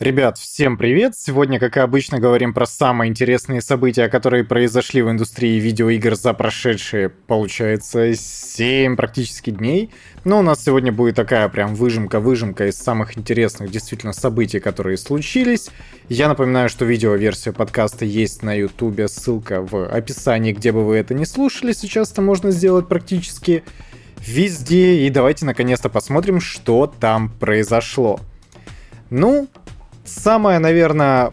Ребят, всем привет! Сегодня, как и обычно, говорим про самые интересные события, которые произошли в индустрии видеоигр за прошедшие, получается, 7 практически дней. Но у нас сегодня будет такая прям выжимка-выжимка из самых интересных действительно событий, которые случились. Я напоминаю, что видео-версия подкаста есть на ютубе, ссылка в описании, где бы вы это не слушали, сейчас это можно сделать практически везде. И давайте наконец-то посмотрим, что там произошло. Ну, Самая, наверное,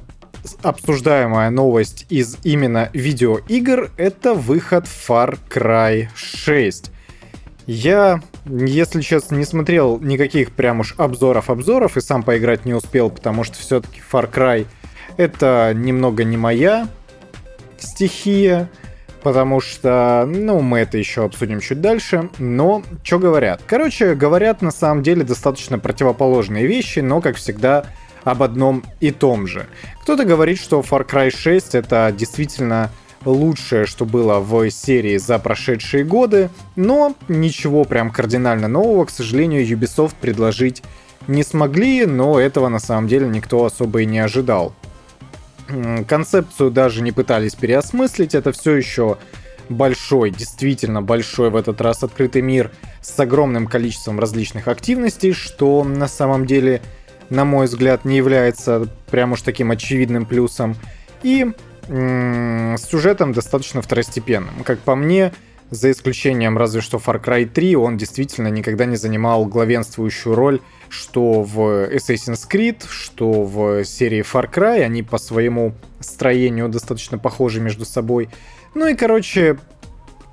обсуждаемая новость из именно видеоигр — это выход Far Cry 6. Я, если честно, не смотрел никаких прям уж обзоров-обзоров и сам поиграть не успел, потому что все-таки Far Cry это немного не моя стихия, потому что, ну, мы это еще обсудим чуть дальше. Но, что говорят? Короче, говорят на самом деле достаточно противоположные вещи, но, как всегда, об одном и том же. Кто-то говорит, что Far Cry 6 это действительно лучшее, что было в серии за прошедшие годы, но ничего прям кардинально нового, к сожалению, Ubisoft предложить не смогли, но этого на самом деле никто особо и не ожидал. Концепцию даже не пытались переосмыслить, это все еще большой, действительно большой в этот раз открытый мир с огромным количеством различных активностей, что на самом деле на мой взгляд, не является прям уж таким очевидным плюсом. И с сюжетом достаточно второстепенным. Как по мне, за исключением разве что Far Cry 3, он действительно никогда не занимал главенствующую роль, что в Assassin's Creed, что в серии Far Cry, они по своему строению достаточно похожи между собой. Ну и, короче,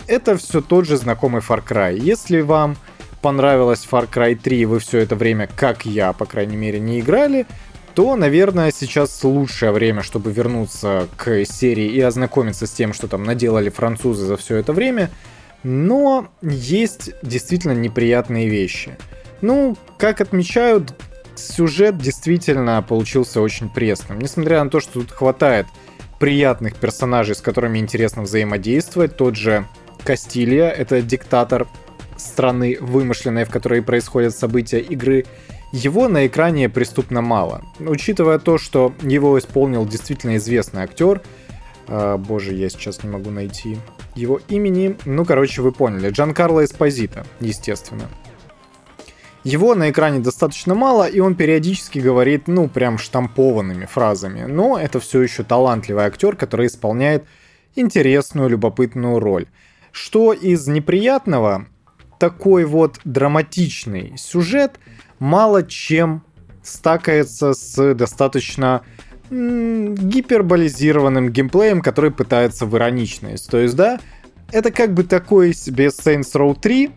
это все тот же знакомый Far Cry. Если вам понравилась Far Cry 3, вы все это время, как я, по крайней мере, не играли, то, наверное, сейчас лучшее время, чтобы вернуться к серии и ознакомиться с тем, что там наделали французы за все это время. Но есть действительно неприятные вещи. Ну, как отмечают, сюжет действительно получился очень пресным. Несмотря на то, что тут хватает приятных персонажей, с которыми интересно взаимодействовать, тот же Кастилья, это диктатор страны вымышленной, в которой происходят события игры, его на экране преступно мало. Учитывая то, что его исполнил действительно известный актер, э, боже, я сейчас не могу найти его имени, ну, короче, вы поняли, Джан Карло Эспозита, естественно. Его на экране достаточно мало, и он периодически говорит, ну, прям штампованными фразами. Но это все еще талантливый актер, который исполняет интересную, любопытную роль. Что из неприятного, такой вот драматичный сюжет мало чем стакается с достаточно гиперболизированным геймплеем, который пытается в ироничность. То есть, да, это как бы такой себе Saints Row 3,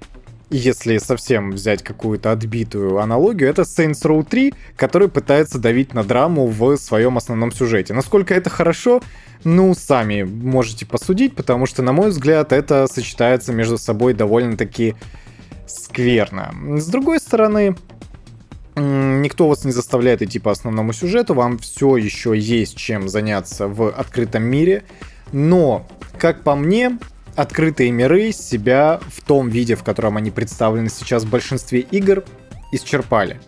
если совсем взять какую-то отбитую аналогию, это Saints Row 3, который пытается давить на драму в своем основном сюжете. Насколько это хорошо, ну, сами можете посудить, потому что, на мой взгляд, это сочетается между собой довольно-таки скверно. С другой стороны, никто вас не заставляет идти по основному сюжету, вам все еще есть чем заняться в открытом мире, но, как по мне, открытые миры себя в том виде, в котором они представлены сейчас в большинстве игр, исчерпали.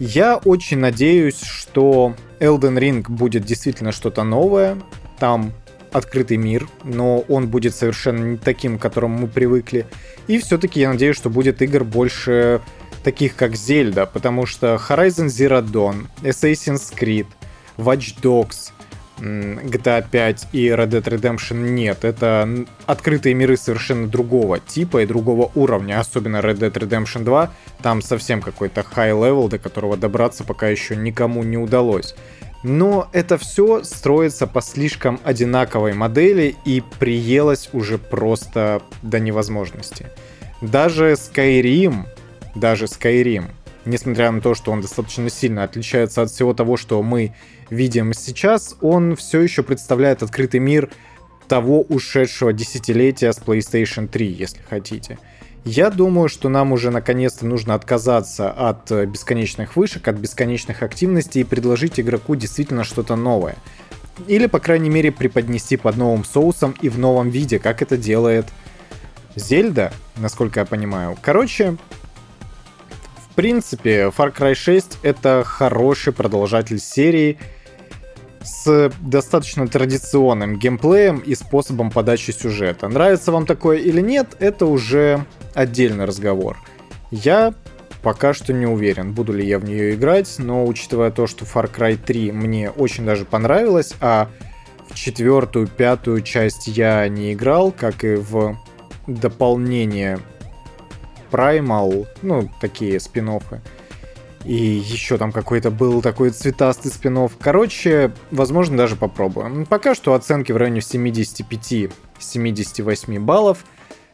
Я очень надеюсь, что Elden Ring будет действительно что-то новое. Там открытый мир, но он будет совершенно не таким, к которому мы привыкли. И все-таки я надеюсь, что будет игр больше таких, как Зельда, потому что Horizon Zero Dawn, Assassin's Creed, Watch Dogs, GTA 5 и Red Dead Redemption нет. Это открытые миры совершенно другого типа и другого уровня, особенно Red Dead Redemption 2. Там совсем какой-то high level, до которого добраться пока еще никому не удалось. Но это все строится по слишком одинаковой модели и приелось уже просто до невозможности. Даже Skyrim, даже Skyrim, несмотря на то, что он достаточно сильно отличается от всего того, что мы видим сейчас, он все еще представляет открытый мир того ушедшего десятилетия с PlayStation 3, если хотите. Я думаю, что нам уже наконец-то нужно отказаться от э, бесконечных вышек, от бесконечных активностей и предложить игроку действительно что-то новое. Или, по крайней мере, преподнести под новым соусом и в новом виде, как это делает Зельда, насколько я понимаю. Короче, принципе, Far Cry 6 это хороший продолжатель серии с достаточно традиционным геймплеем и способом подачи сюжета. Нравится вам такое или нет, это уже отдельный разговор. Я пока что не уверен, буду ли я в нее играть, но учитывая то, что Far Cry 3 мне очень даже понравилось, а в четвертую, пятую часть я не играл, как и в дополнение Primal, ну, такие спин -оффы. И еще там какой-то был такой цветастый спин Короче, возможно, даже попробую. Пока что оценки в районе 75-78 баллов.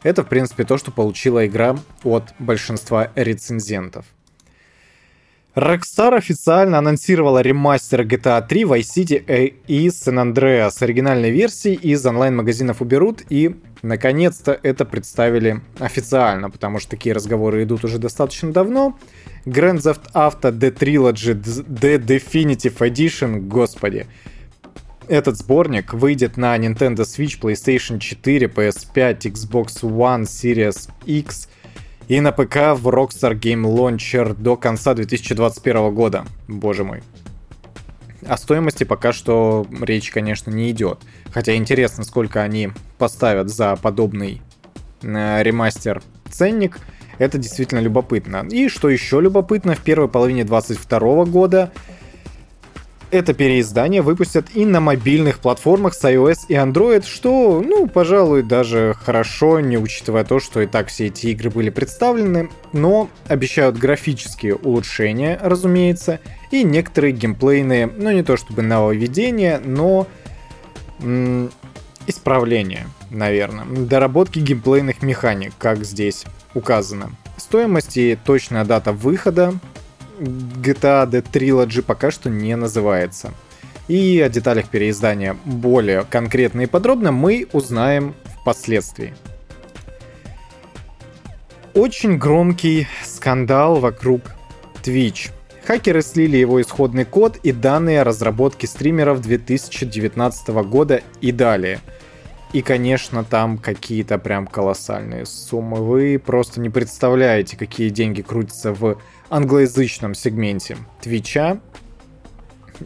Это, в принципе, то, что получила игра от большинства рецензентов. Rockstar официально анонсировала ремастер GTA 3, Vice City и San Andreas. Оригинальной версии из онлайн-магазинов уберут и, наконец-то, это представили официально, потому что такие разговоры идут уже достаточно давно. Grand Theft Auto The Trilogy The Definitive Edition, господи. Этот сборник выйдет на Nintendo Switch, PlayStation 4, PS5, Xbox One, Series X и на ПК в Rockstar Game Launcher до конца 2021 года. Боже мой. О стоимости пока что речь, конечно, не идет. Хотя интересно, сколько они поставят за подобный э, ремастер ценник. Это действительно любопытно. И что еще любопытно, в первой половине 2022 года это переиздание выпустят и на мобильных платформах с iOS и Android, что, ну, пожалуй, даже хорошо, не учитывая то, что и так все эти игры были представлены, но обещают графические улучшения, разумеется, и некоторые геймплейные, ну, не то чтобы нововведения, но м- исправления, наверное. Доработки геймплейных механик, как здесь указано. Стоимость и точная дата выхода GTA The Trilogy пока что не называется. И о деталях переиздания более конкретно и подробно мы узнаем впоследствии. Очень громкий скандал вокруг Twitch. Хакеры слили его исходный код и данные разработки стримеров 2019 года и далее. И, конечно, там какие-то прям колоссальные суммы. Вы просто не представляете, какие деньги крутятся в англоязычном сегменте Твича.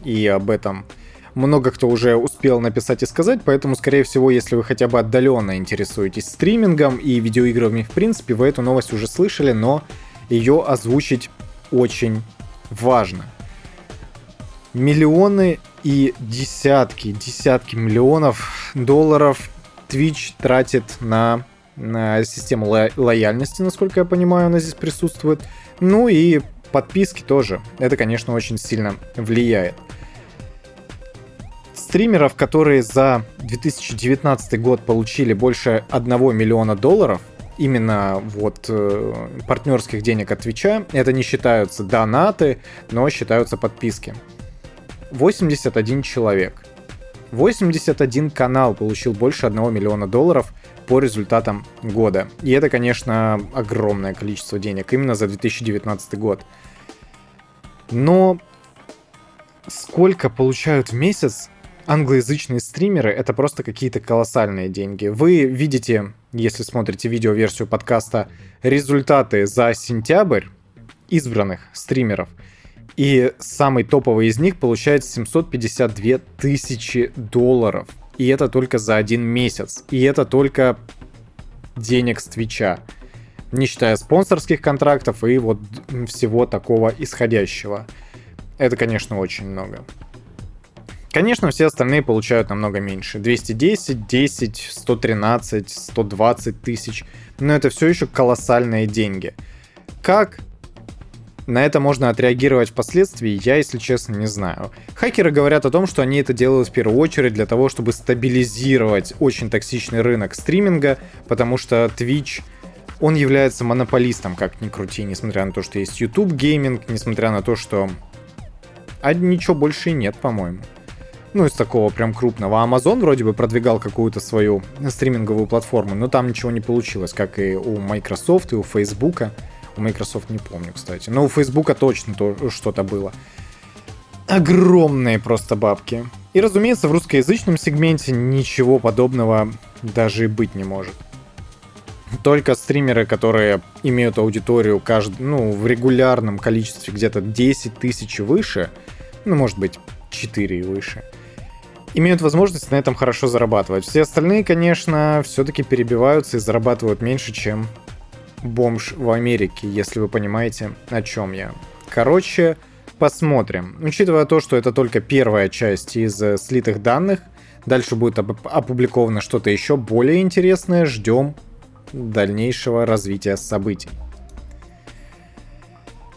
И об этом много кто уже успел написать и сказать, поэтому, скорее всего, если вы хотя бы отдаленно интересуетесь стримингом и видеоиграми в принципе, вы эту новость уже слышали, но ее озвучить очень важно. Миллионы и десятки, десятки миллионов долларов Twitch тратит на, на систему ло- лояльности, насколько я понимаю, она здесь присутствует. Ну и подписки тоже. Это, конечно, очень сильно влияет. Стримеров, которые за 2019 год получили больше 1 миллиона долларов, именно вот э, партнерских денег от Твича, это не считаются донаты, но считаются подписки. 81 человек. 81 канал получил больше 1 миллиона долларов по результатам года. И это, конечно, огромное количество денег именно за 2019 год. Но сколько получают в месяц англоязычные стримеры, это просто какие-то колоссальные деньги. Вы видите, если смотрите видеоверсию подкаста, результаты за сентябрь избранных стримеров – и самый топовый из них получает 752 тысячи долларов. И это только за один месяц. И это только денег с Твича. Не считая спонсорских контрактов и вот всего такого исходящего. Это, конечно, очень много. Конечно, все остальные получают намного меньше. 210, 10, 113, 120 тысяч. Но это все еще колоссальные деньги. Как на это можно отреагировать впоследствии, я, если честно, не знаю. Хакеры говорят о том, что они это делают в первую очередь для того, чтобы стабилизировать очень токсичный рынок стриминга, потому что Twitch он является монополистом, как ни крути, несмотря на то, что есть YouTube гейминг, несмотря на то, что... А ничего больше и нет, по-моему. Ну, из такого прям крупного. Amazon вроде бы продвигал какую-то свою стриминговую платформу, но там ничего не получилось, как и у Microsoft и у Facebook. Microsoft не помню, кстати. Но у Facebook точно то, что-то было. Огромные просто бабки. И, разумеется, в русскоязычном сегменте ничего подобного даже и быть не может. Только стримеры, которые имеют аудиторию каждый, ну, в регулярном количестве где-то 10 тысяч выше, ну, может быть, 4 и выше, имеют возможность на этом хорошо зарабатывать. Все остальные, конечно, все-таки перебиваются и зарабатывают меньше, чем бомж в Америке, если вы понимаете, о чем я. Короче, посмотрим. Учитывая то, что это только первая часть из э, слитых данных, дальше будет опубликовано что-то еще более интересное, ждем дальнейшего развития событий.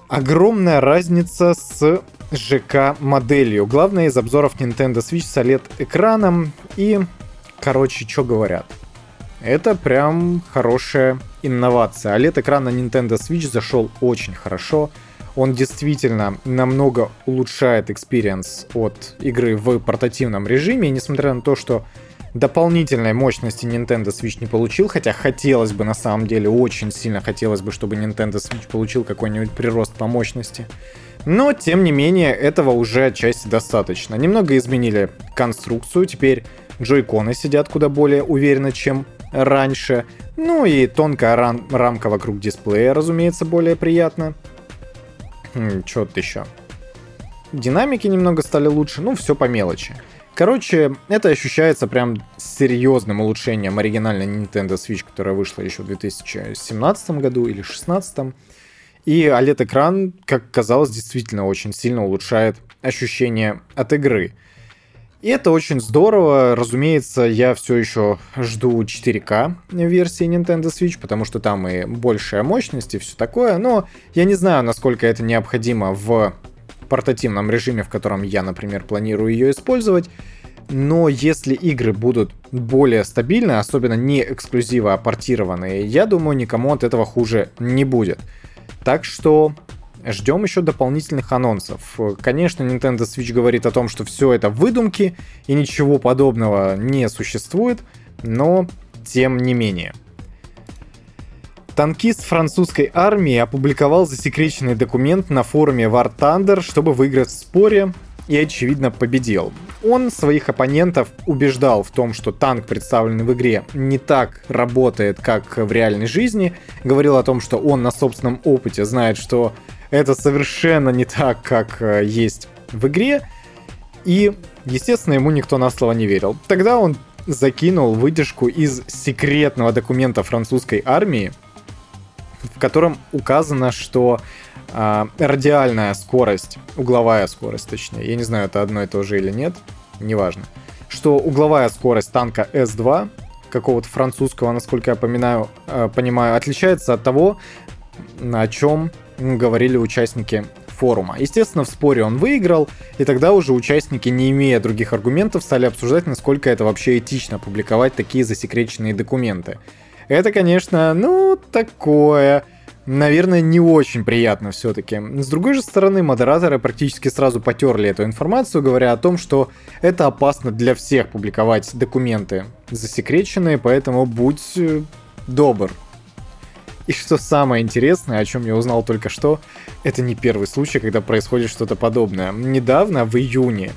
Огромная разница с ЖК-моделью. Главное из обзоров Nintendo Switch с OLED-экраном. И, короче, что говорят? Это прям хорошая инновация. OLED-экран на Nintendo Switch зашел очень хорошо. Он действительно намного улучшает experience от игры в портативном режиме. Несмотря на то, что дополнительной мощности Nintendo Switch не получил, хотя хотелось бы на самом деле, очень сильно хотелось бы, чтобы Nintendo Switch получил какой-нибудь прирост по мощности. Но, тем не менее, этого уже отчасти достаточно. Немного изменили конструкцию, теперь джойконы сидят куда более уверенно, чем раньше. Ну и тонкая рам- рамка вокруг дисплея, разумеется, более приятно. Хм, Что то еще? Динамики немного стали лучше, ну все по мелочи. Короче, это ощущается прям серьезным улучшением оригинальной Nintendo Switch, которая вышла еще в 2017 году или 2016. И OLED-экран, как казалось, действительно очень сильно улучшает ощущение от игры. И это очень здорово. Разумеется, я все еще жду 4К версии Nintendo Switch, потому что там и большая мощность и все такое. Но я не знаю, насколько это необходимо в портативном режиме, в котором я, например, планирую ее использовать. Но если игры будут более стабильны, особенно не эксклюзивы, а портированные, я думаю, никому от этого хуже не будет. Так что ждем еще дополнительных анонсов. Конечно, Nintendo Switch говорит о том, что все это выдумки и ничего подобного не существует, но тем не менее. Танкист французской армии опубликовал засекреченный документ на форуме War Thunder, чтобы выиграть в споре, и, очевидно, победил. Он своих оппонентов убеждал в том, что танк, представленный в игре, не так работает, как в реальной жизни. Говорил о том, что он на собственном опыте знает, что это совершенно не так, как э, есть в игре. И, естественно, ему никто на слово не верил. Тогда он закинул выдержку из секретного документа французской армии, в котором указано, что э, радиальная скорость, угловая скорость, точнее, я не знаю, это одно и то же или нет, неважно, что угловая скорость танка С-2 какого-то французского, насколько я поминаю, э, понимаю, отличается от того, о чем говорили участники форума. Естественно, в споре он выиграл, и тогда уже участники, не имея других аргументов, стали обсуждать, насколько это вообще этично публиковать такие засекреченные документы. Это, конечно, ну, такое. Наверное, не очень приятно все-таки. С другой же стороны, модераторы практически сразу потерли эту информацию, говоря о том, что это опасно для всех публиковать документы засекреченные, поэтому будь э, добр. И что самое интересное, о чем я узнал только что, это не первый случай, когда происходит что-то подобное. Недавно, в июне,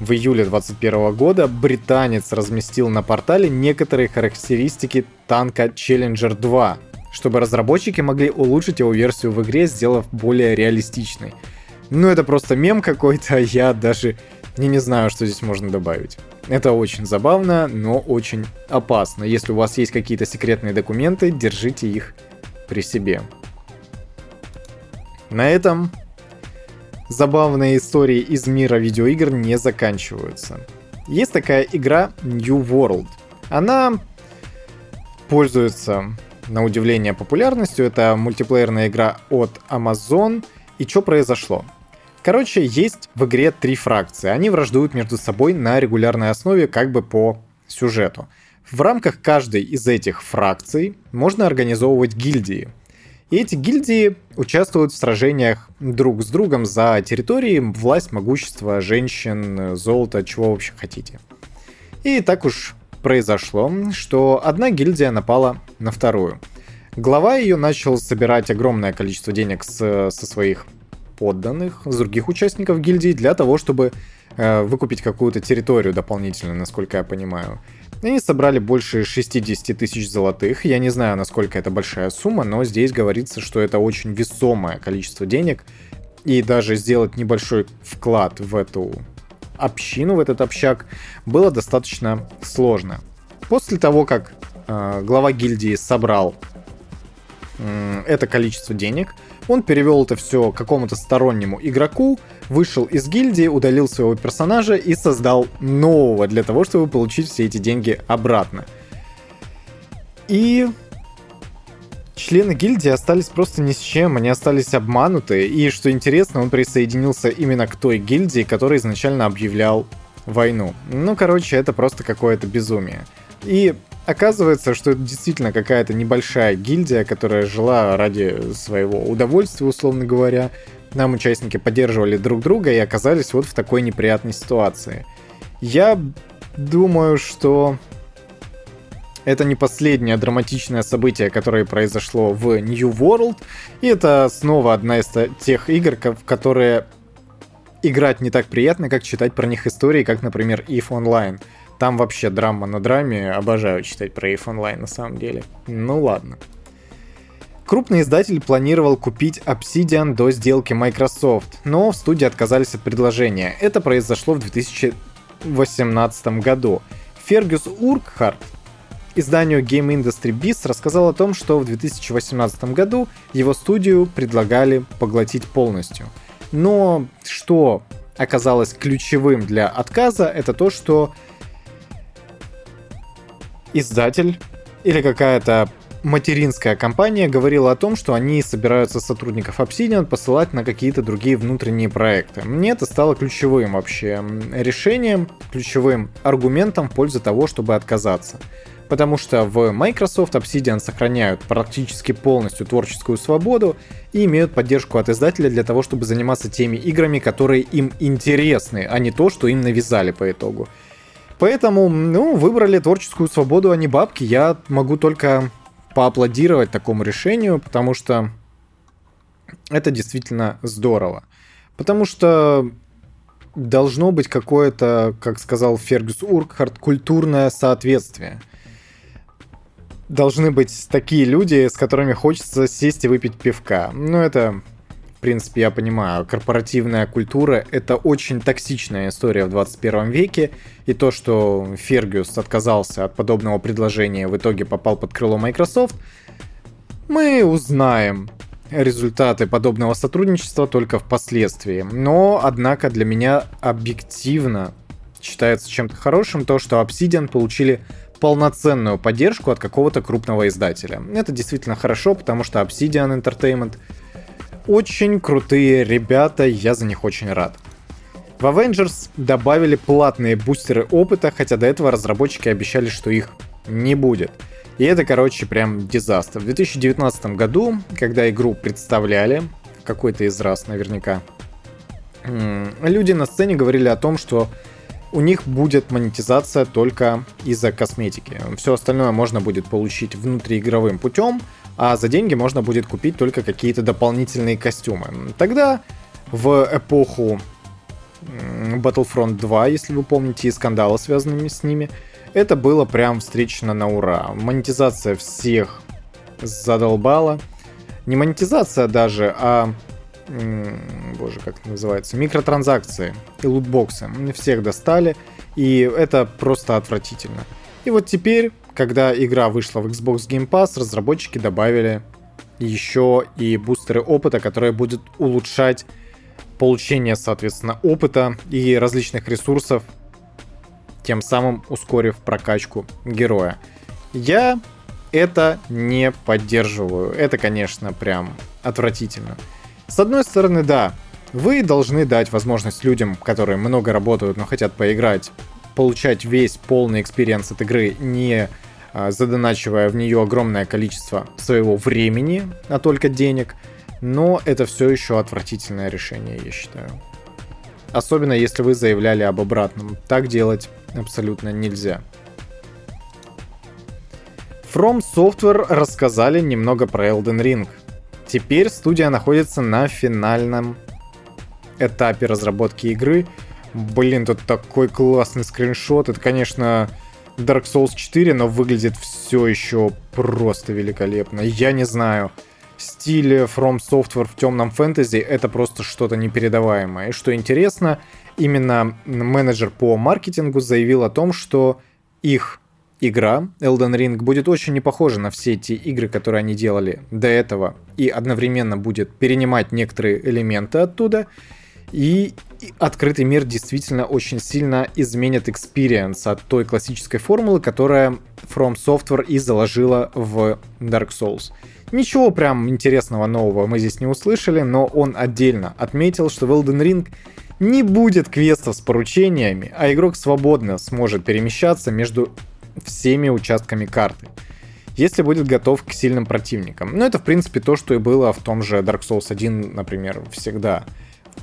в июле 2021 года британец разместил на портале некоторые характеристики танка Challenger 2, чтобы разработчики могли улучшить его версию в игре, сделав более реалистичной. Ну это просто мем какой-то, а я даже не, не знаю, что здесь можно добавить. Это очень забавно, но очень опасно. Если у вас есть какие-то секретные документы, держите их при себе. На этом забавные истории из мира видеоигр не заканчиваются. Есть такая игра New World. Она пользуется, на удивление, популярностью. Это мультиплеерная игра от Amazon. И что произошло? Короче, есть в игре три фракции. Они враждуют между собой на регулярной основе как бы по сюжету. В рамках каждой из этих фракций можно организовывать гильдии. И эти гильдии участвуют в сражениях друг с другом за территории, власть, могущество, женщин, золото, чего вообще хотите. И так уж произошло, что одна гильдия напала на вторую. Глава ее начал собирать огромное количество денег с, со своих подданных, с других участников гильдии для того, чтобы э, выкупить какую-то территорию дополнительно, насколько я понимаю. Они собрали больше 60 тысяч золотых. Я не знаю, насколько это большая сумма, но здесь говорится, что это очень весомое количество денег. И даже сделать небольшой вклад в эту общину, в этот общак, было достаточно сложно. После того, как э, глава гильдии собрал э, это количество денег, он перевел это все какому-то стороннему игроку, вышел из гильдии, удалил своего персонажа и создал нового для того, чтобы получить все эти деньги обратно. И члены гильдии остались просто ни с чем, они остались обмануты. И что интересно, он присоединился именно к той гильдии, которая изначально объявлял войну. Ну, короче, это просто какое-то безумие. И оказывается, что это действительно какая-то небольшая гильдия, которая жила ради своего удовольствия, условно говоря. Нам участники поддерживали друг друга и оказались вот в такой неприятной ситуации. Я думаю, что это не последнее драматичное событие, которое произошло в New World. И это снова одна из тех игр, в которые играть не так приятно, как читать про них истории, как, например, EVE Online. Там вообще драма на драме. Обожаю читать про EVE Online на самом деле. Ну ладно. Крупный издатель планировал купить Obsidian до сделки Microsoft, но в студии отказались от предложения. Это произошло в 2018 году. Фергюс Уркхарт изданию Game Industry Biz рассказал о том, что в 2018 году его студию предлагали поглотить полностью. Но что оказалось ключевым для отказа, это то, что издатель или какая-то материнская компания говорила о том, что они собираются сотрудников Obsidian посылать на какие-то другие внутренние проекты. Мне это стало ключевым вообще решением, ключевым аргументом в пользу того, чтобы отказаться. Потому что в Microsoft Obsidian сохраняют практически полностью творческую свободу и имеют поддержку от издателя для того, чтобы заниматься теми играми, которые им интересны, а не то, что им навязали по итогу. Поэтому, ну, выбрали творческую свободу, а не бабки. Я могу только поаплодировать такому решению, потому что это действительно здорово. Потому что должно быть какое-то, как сказал Фергюс Уркхарт, культурное соответствие. Должны быть такие люди, с которыми хочется сесть и выпить пивка. Ну, это в принципе, я понимаю, корпоративная культура — это очень токсичная история в 21 веке, и то, что Фергюс отказался от подобного предложения, в итоге попал под крыло Microsoft, мы узнаем результаты подобного сотрудничества только впоследствии. Но, однако, для меня объективно считается чем-то хорошим то, что Obsidian получили полноценную поддержку от какого-то крупного издателя. Это действительно хорошо, потому что Obsidian Entertainment — очень крутые ребята, я за них очень рад. В Avengers добавили платные бустеры опыта, хотя до этого разработчики обещали, что их не будет. И это, короче, прям дизастер. В 2019 году, когда игру представляли, какой-то из раз наверняка, люди на сцене говорили о том, что у них будет монетизация только из-за косметики. Все остальное можно будет получить внутриигровым путем, а за деньги можно будет купить только какие-то дополнительные костюмы. Тогда в эпоху Battlefront 2, если вы помните, и скандалы, связанными с ними, это было прям встречено на ура. Монетизация всех задолбала. Не монетизация даже, а боже, как это называется, микротранзакции и лутбоксы. Всех достали, и это просто отвратительно. И вот теперь когда игра вышла в Xbox Game Pass, разработчики добавили еще и бустеры опыта, которые будут улучшать получение, соответственно, опыта и различных ресурсов, тем самым ускорив прокачку героя. Я это не поддерживаю. Это, конечно, прям отвратительно. С одной стороны, да, вы должны дать возможность людям, которые много работают, но хотят поиграть, получать весь полный experience от игры, не задоначивая в нее огромное количество своего времени, а только денег, но это все еще отвратительное решение, я считаю. Особенно если вы заявляли об обратном. Так делать абсолютно нельзя. From Software рассказали немного про Elden Ring. Теперь студия находится на финальном этапе разработки игры. Блин, тут такой классный скриншот. Это, конечно, Dark Souls 4, но выглядит все еще просто великолепно. Я не знаю. Стиль From Software в темном фэнтези это просто что-то непередаваемое. И что интересно, именно менеджер по маркетингу заявил о том, что их игра Elden Ring будет очень не похожа на все эти игры, которые они делали до этого, и одновременно будет перенимать некоторые элементы оттуда, и открытый мир действительно очень сильно изменит experience от той классической формулы, которая From Software и заложила в Dark Souls. Ничего прям интересного нового мы здесь не услышали, но он отдельно отметил, что в Elden Ring не будет квестов с поручениями, а игрок свободно сможет перемещаться между всеми участками карты если будет готов к сильным противникам. Ну, это, в принципе, то, что и было в том же Dark Souls 1, например, всегда.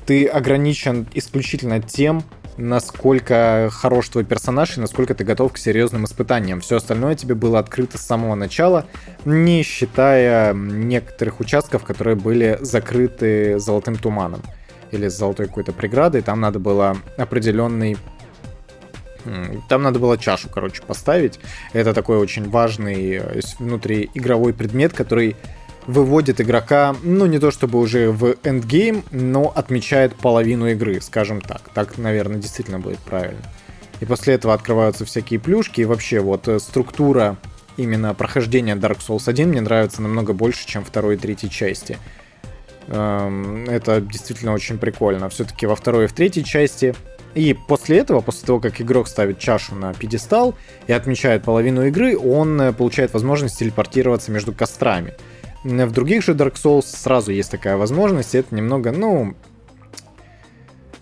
Ты ограничен исключительно тем, насколько хорош твой персонаж и насколько ты готов к серьезным испытаниям. Все остальное тебе было открыто с самого начала, не считая некоторых участков, которые были закрыты золотым туманом или золотой какой-то преградой. Там надо было определенный там надо было чашу, короче, поставить. Это такой очень важный э, внутриигровой предмет, который выводит игрока, ну, не то чтобы уже в эндгейм, но отмечает половину игры, скажем так. Так, наверное, действительно будет правильно. И после этого открываются всякие плюшки, и вообще вот э, структура именно прохождения Dark Souls 1 мне нравится намного больше, чем второй и третьей части. Эм, это действительно очень прикольно. Все-таки во второй и в третьей части и после этого, после того, как игрок ставит чашу на пьедестал и отмечает половину игры, он э, получает возможность телепортироваться между кострами. В других же Dark Souls сразу есть такая возможность, и это немного, ну,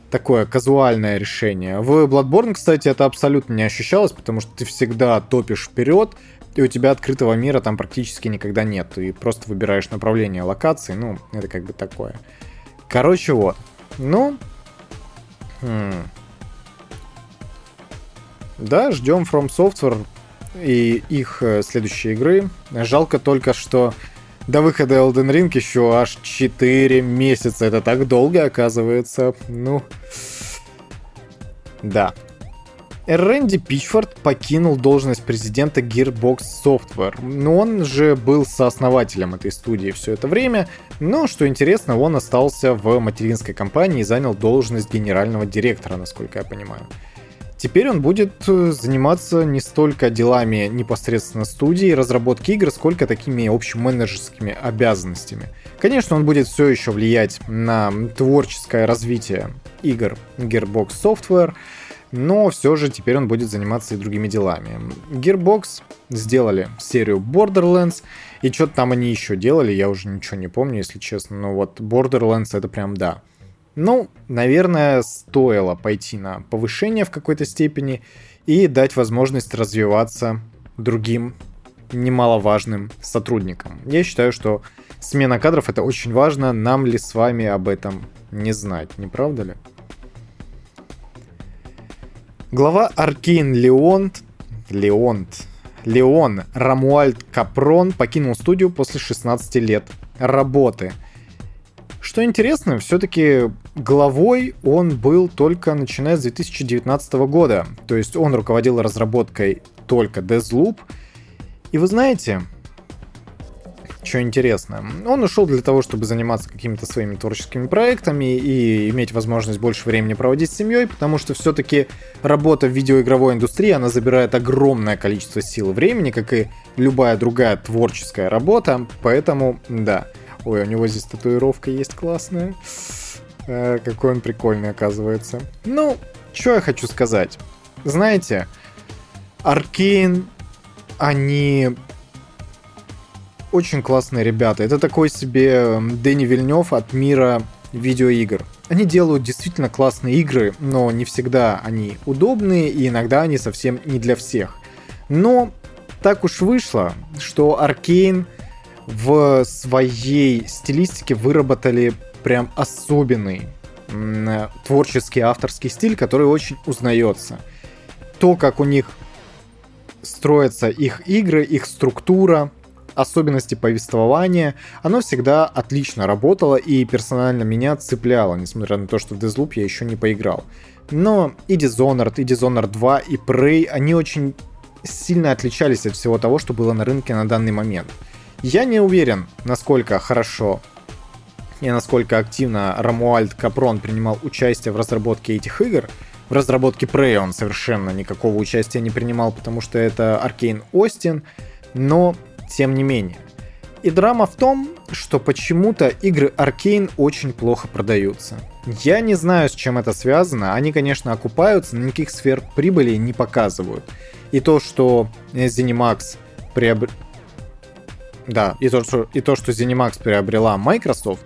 такое казуальное решение. В Bloodborne, кстати, это абсолютно не ощущалось, потому что ты всегда топишь вперед, и у тебя открытого мира там практически никогда нет. Ты просто выбираешь направление локации, ну, это как бы такое. Короче, вот. Ну, хм. Да, ждем From Software и их э, следующие игры. Жалко только, что до выхода Elden Ring еще аж 4 месяца. Это так долго, оказывается. Ну, да. Рэнди Пичфорд покинул должность президента Gearbox Software. Но он же был сооснователем этой студии все это время. Но, что интересно, он остался в материнской компании и занял должность генерального директора, насколько я понимаю. Теперь он будет э, заниматься не столько делами непосредственно студии разработки игр, сколько такими общеменеджерскими обязанностями. Конечно, он будет все еще влиять на творческое развитие игр Gearbox Software, но все же теперь он будет заниматься и другими делами. Gearbox сделали серию Borderlands, и что-то там они еще делали, я уже ничего не помню, если честно, но вот Borderlands это прям да. Ну, наверное, стоило пойти на повышение в какой-то степени и дать возможность развиваться другим немаловажным сотрудникам. Я считаю, что смена кадров это очень важно. Нам ли с вами об этом не знать, не правда ли? Глава Аркейн Леонт, Леонт, Леон Рамуальд Капрон покинул студию после 16 лет работы – что интересно, все-таки главой он был только начиная с 2019 года. То есть он руководил разработкой только Deathloop. И вы знаете, что интересно, он ушел для того, чтобы заниматься какими-то своими творческими проектами и иметь возможность больше времени проводить с семьей, потому что все-таки работа в видеоигровой индустрии, она забирает огромное количество сил и времени, как и любая другая творческая работа, поэтому, да, Ой, у него здесь татуировка есть классная. Э, какой он прикольный, оказывается. Ну, что я хочу сказать. Знаете, Аркейн, они очень классные ребята. Это такой себе Дэнни Вильнев от мира видеоигр. Они делают действительно классные игры, но не всегда они удобные, и иногда они совсем не для всех. Но так уж вышло, что Аркейн в своей стилистике выработали прям особенный творческий авторский стиль, который очень узнается. То, как у них строятся их игры, их структура, особенности повествования, оно всегда отлично работало и персонально меня цепляло, несмотря на то, что в Deathloop я еще не поиграл. Но и Dishonored, и Dishonored 2, и Prey, они очень сильно отличались от всего того, что было на рынке на данный момент. Я не уверен, насколько хорошо и насколько активно Рамуальд Капрон принимал участие в разработке этих игр. В разработке Prey он совершенно никакого участия не принимал, потому что это Аркейн Остин, но тем не менее. И драма в том, что почему-то игры Аркейн очень плохо продаются. Я не знаю, с чем это связано. Они, конечно, окупаются, но никаких сфер прибыли не показывают. И то, что ZeniMax приобр... Да, и то, что, и то, что ZeniMax приобрела Microsoft,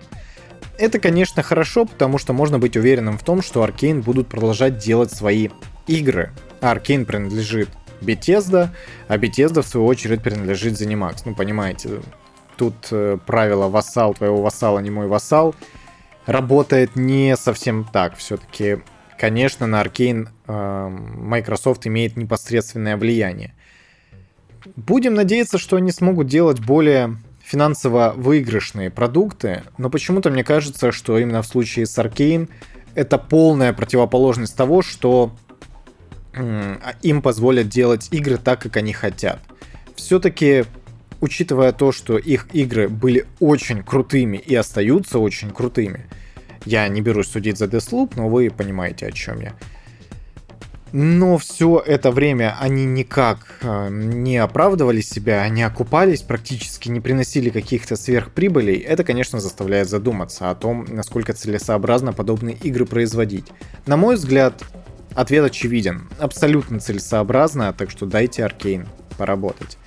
это, конечно, хорошо, потому что можно быть уверенным в том, что Arkane будут продолжать делать свои игры. А Arkane принадлежит Bethesda, а Bethesda, в свою очередь, принадлежит ZeniMax. Ну, понимаете, тут э, правило вассал твоего вассала, не мой вассал, работает не совсем так. Все-таки, конечно, на Arkane э, Microsoft имеет непосредственное влияние. Будем надеяться, что они смогут делать более финансово выигрышные продукты, но почему-то мне кажется, что именно в случае с Arkane это полная противоположность того, что им позволят делать игры так, как они хотят. Все-таки, учитывая то, что их игры были очень крутыми и остаются очень крутыми, я не берусь судить за Deathloop, но вы понимаете, о чем я но все это время они никак э, не оправдывали себя, они окупались, практически не приносили каких-то сверхприбылей, это, конечно, заставляет задуматься о том, насколько целесообразно подобные игры производить. На мой взгляд, ответ очевиден. Абсолютно целесообразно, так что дайте Аркейн поработать.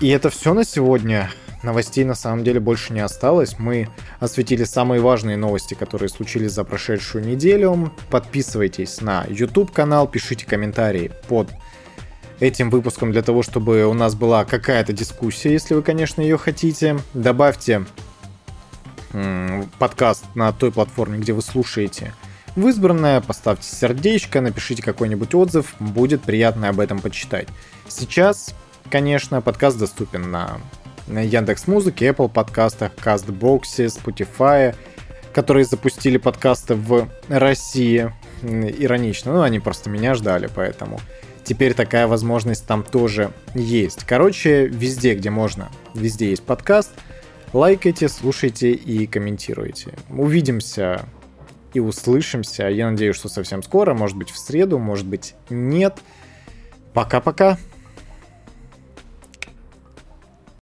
И это все на сегодня новостей на самом деле больше не осталось. Мы осветили самые важные новости, которые случились за прошедшую неделю. Подписывайтесь на YouTube канал, пишите комментарии под этим выпуском для того, чтобы у нас была какая-то дискуссия, если вы, конечно, ее хотите. Добавьте подкаст на той платформе, где вы слушаете в избранное, поставьте сердечко, напишите какой-нибудь отзыв, будет приятно об этом почитать. Сейчас, конечно, подкаст доступен на Яндекс Музыке, Apple подкастах, CastBox, Spotify, которые запустили подкасты в России. Иронично, ну они просто меня ждали, поэтому теперь такая возможность там тоже есть. Короче, везде, где можно, везде есть подкаст. Лайкайте, слушайте и комментируйте. Увидимся и услышимся. Я надеюсь, что совсем скоро, может быть в среду, может быть нет. Пока-пока.